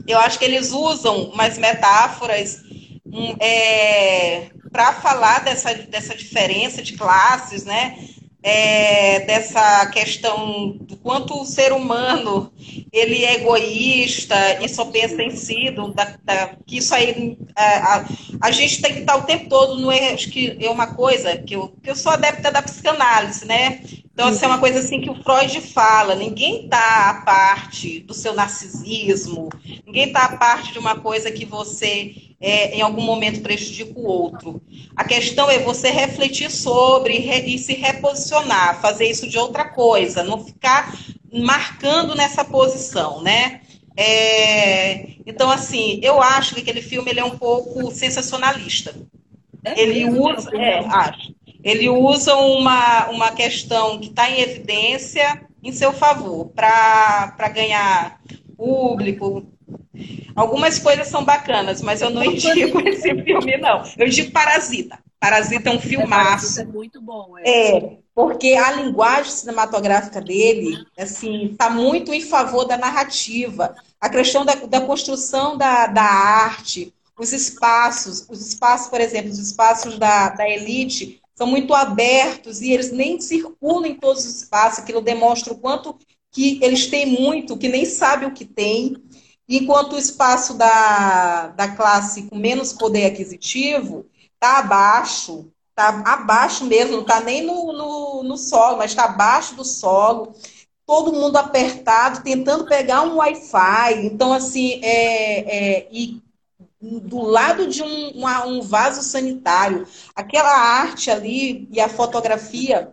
eu acho que eles usam umas metáforas um, é, para falar dessa, dessa diferença de classes, né? É, dessa questão do quanto o ser humano ele é egoísta e só pensa em si, do, da, da, que isso aí a, é, a, a, gente tem que estar o tempo todo no acho que é uma coisa que eu, que eu sou adepta da psicanálise, né? Então, assim, é uma coisa assim que o Freud fala, ninguém está a parte do seu narcisismo, ninguém está a parte de uma coisa que você é, em algum momento prejudica o outro. A questão é você refletir sobre e se reposicionar, fazer isso de outra coisa, não ficar marcando nessa posição, né? É, então, assim, eu acho que aquele filme ele é um pouco sensacionalista. É ele usa, é, acho, ele usa uma, uma questão que está em evidência em seu favor, para ganhar público, Algumas coisas são bacanas, mas eu não indico esse filme, não. Eu digo Parasita. Parasita é um filmaço. É, muito bom. É. é, porque a linguagem cinematográfica dele, assim, está muito em favor da narrativa. A questão da, da construção da, da arte, os espaços, os espaços, por exemplo, os espaços da, da elite são muito abertos e eles nem circulam em todos os espaços. Aquilo demonstra o quanto que eles têm muito, que nem sabem o que tem. Enquanto o espaço da, da classe com menos poder aquisitivo está abaixo, está abaixo mesmo, não está nem no, no, no solo, mas está abaixo do solo todo mundo apertado, tentando pegar um Wi-Fi. Então, assim, é, é, e do lado de um, uma, um vaso sanitário, aquela arte ali e a fotografia,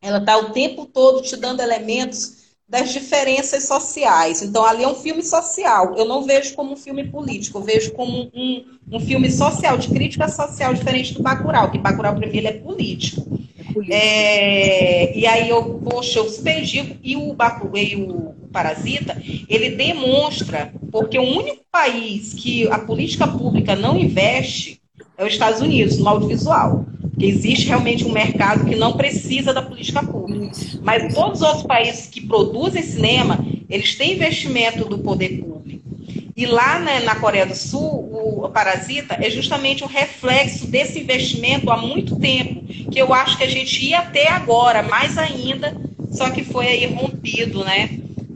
ela está o tempo todo te dando elementos das diferenças sociais. Então, ali é um filme social. Eu não vejo como um filme político, eu vejo como um, um filme social, de crítica social, diferente do Bacurau, que Bacurau, para mim, ele é político. É, é, e aí, eu, poxa, eu super digo, e o Bacurau, e o Parasita, ele demonstra, porque o único país que a política pública não investe é os Estados Unidos, no audiovisual que existe realmente um mercado que não precisa da política pública. Mas todos os outros países que produzem cinema, eles têm investimento do poder público. E lá né, na Coreia do Sul, o Parasita é justamente um reflexo desse investimento há muito tempo, que eu acho que a gente ia até agora, mais ainda, só que foi aí rompido, né,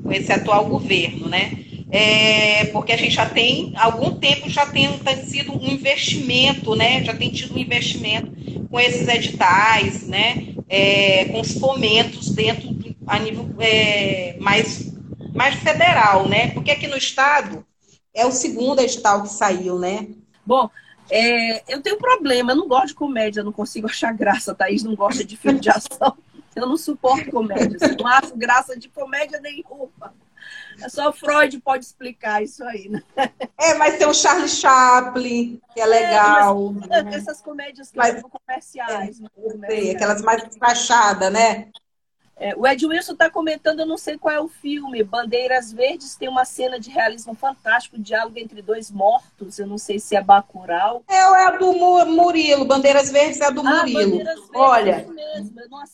com esse atual governo, né? É, porque a gente já tem, algum tempo já tem, tem sido um investimento, né? Já tem tido um investimento com esses editais, né, é, com os fomentos dentro a nível é, mais, mais federal, né? Porque aqui no estado é o segundo edital que saiu, né? Bom, é, eu tenho um problema, eu não gosto de comédia, não consigo achar graça. Thaís não gosta de filme de ação. Eu não suporto comédia, não acho graça de comédia nenhuma. É só Freud pode explicar isso aí, né? É, mas tem o Charlie Chaplin, que é, é legal. É, mas, essas comédias que mas, são comerciais. É, né? sei, aquelas mais fachadas, né? É, o Ed Wilson está comentando, eu não sei qual é o filme. Bandeiras Verdes tem uma cena de realismo fantástico, diálogo entre dois mortos. Eu não sei se é Bacurau. É, é a do Murilo. Bandeiras Verdes é a do ah, Murilo. Verdes, Olha,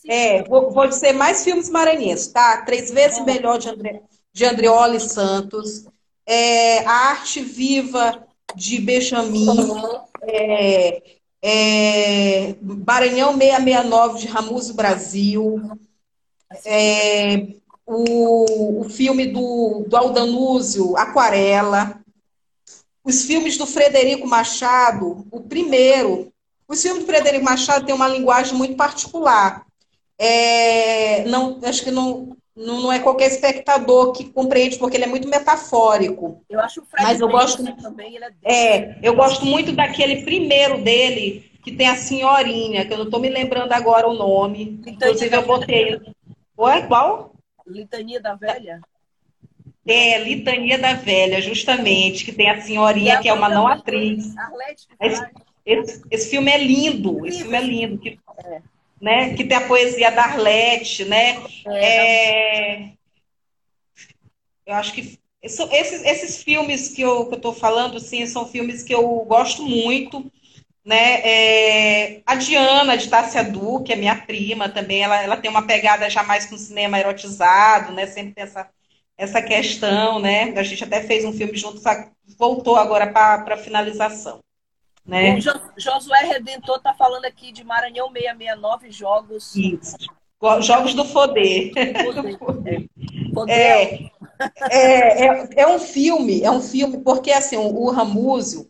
é, vou, vou dizer mais filmes maranhenses, tá? Três vezes melhor de André de Andreoli Santos, é, a Arte Viva de Benjamin, é, é, Maranhão 669 de Ramuso Brasil, é, o, o filme do, do Aldanúzio, Aquarela, os filmes do Frederico Machado, o primeiro. Os filmes do Frederico Machado têm uma linguagem muito particular. É, não, acho que não, não, não é qualquer espectador que compreende, porque ele é muito metafórico. Eu acho o Fred Mas eu gosto também, ele é, é, eu gosto muito daquele primeiro dele, que tem a senhorinha, que eu não estou me lembrando agora o nome. Inclusive, eu botei. Oi, qual? Litania da Velha? É, Litania da Velha, justamente, que tem a senhorinha que é uma não atriz. Esse, esse, esse, filme é lindo, esse filme é lindo. Que, é. Né, que tem a poesia da Arlete, né? É, é eu acho que esses, esses filmes que eu estou falando, sim, são filmes que eu gosto muito. Né? É, a Diana de Tássia Du, que é minha prima também, ela, ela tem uma pegada já mais com cinema erotizado, né? Sempre tem essa, essa questão, né? A gente até fez um filme junto, voltou agora para a finalização. Né? O Josué Redentor está falando aqui de Maranhão 669 jogos. Isso. Jogos do Poder. Poder. É, é, é, é, um filme, é um filme, porque assim, o Ramúzio,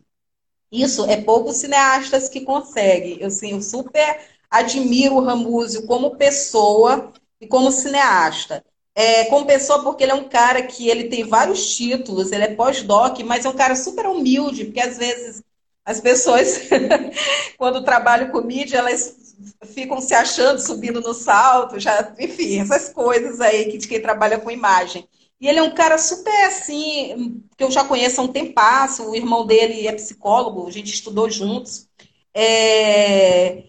isso é poucos cineastas que conseguem. Eu, assim, eu super admiro o Ramúzio como pessoa e como cineasta. É, como pessoa, porque ele é um cara que ele tem vários títulos, ele é pós-doc, mas é um cara super humilde, porque às vezes as pessoas, quando trabalham com mídia, elas ficam se achando, subindo no salto, já, enfim, essas coisas aí que, de quem trabalha com imagem. E ele é um cara super assim, que eu já conheço há um tempo, o irmão dele é psicólogo, a gente estudou juntos. É...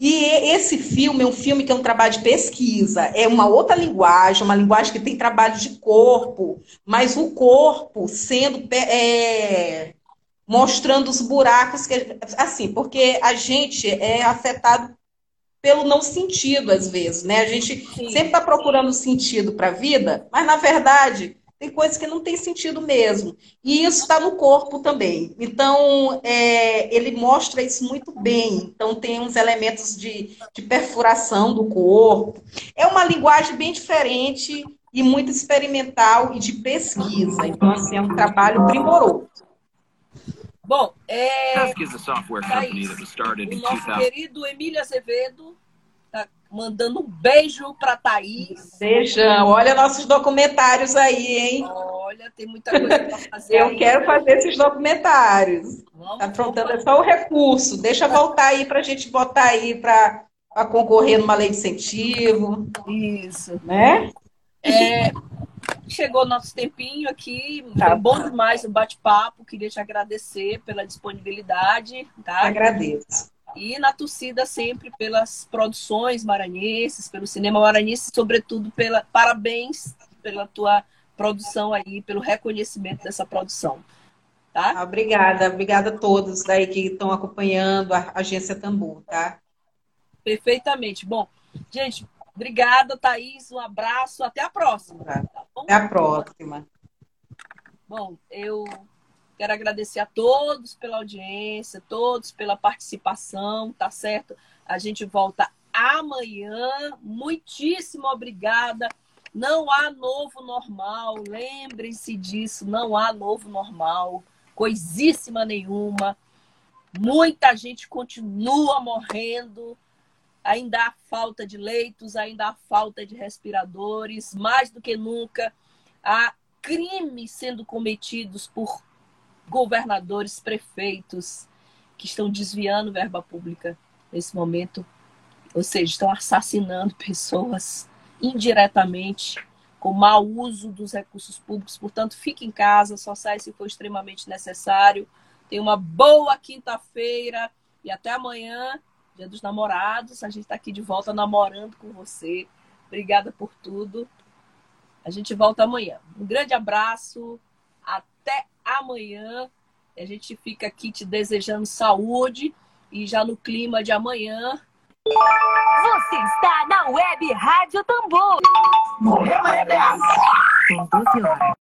E esse filme é um filme que é um trabalho de pesquisa, é uma outra linguagem, uma linguagem que tem trabalho de corpo, mas o corpo sendo é, mostrando os buracos que assim, porque a gente é afetado pelo não sentido, às vezes, né? A gente Sim. sempre está procurando sentido para a vida, mas na verdade tem coisas que não tem sentido mesmo. E isso está no corpo também. Então, é, ele mostra isso muito bem. Então, tem uns elementos de, de perfuração do corpo. É uma linguagem bem diferente e muito experimental e de pesquisa. Então, assim, é um trabalho primoroso. Bom, é... Thaís, o nosso querido Emílio Azevedo tá mandando um beijo para Thaís. Beijão. Olha nossos documentários aí, hein? Olha, tem muita coisa para fazer. Eu aí. quero fazer esses documentários. Vamos, tá aprontando é só o recurso. Deixa voltar aí para a gente botar aí para concorrer numa lei de incentivo. Isso. Né? É, Chegou nosso tempinho aqui, tá. foi bom demais o bate-papo. Queria te agradecer pela disponibilidade. Tá? Agradeço. E na torcida sempre pelas produções maranhenses, pelo cinema maranhense, sobretudo pela parabéns pela tua produção aí, pelo reconhecimento dessa produção. Tá? Ah, obrigada, obrigada a todos aí que estão acompanhando a Agência Tambor, tá? Perfeitamente. Bom, gente, Obrigada, Thaís. Um abraço. Até a próxima. Tá Até a próxima. Bom, eu quero agradecer a todos pela audiência, todos pela participação, tá certo? A gente volta amanhã. Muitíssimo obrigada. Não há novo normal. Lembrem-se disso. Não há novo normal. Coisíssima nenhuma. Muita gente continua morrendo ainda há falta de leitos, ainda há falta de respiradores, mais do que nunca há crimes sendo cometidos por governadores, prefeitos que estão desviando verba pública nesse momento, ou seja, estão assassinando pessoas indiretamente com mau uso dos recursos públicos. Portanto, fique em casa, só sai se for extremamente necessário. Tenha uma boa quinta-feira e até amanhã Dia dos Namorados. A gente está aqui de volta namorando com você. Obrigada por tudo. A gente volta amanhã. Um grande abraço. Até amanhã. A gente fica aqui te desejando saúde e já no clima de amanhã. Você está na Web Rádio Tambor. Morreu, Tem 12 horas.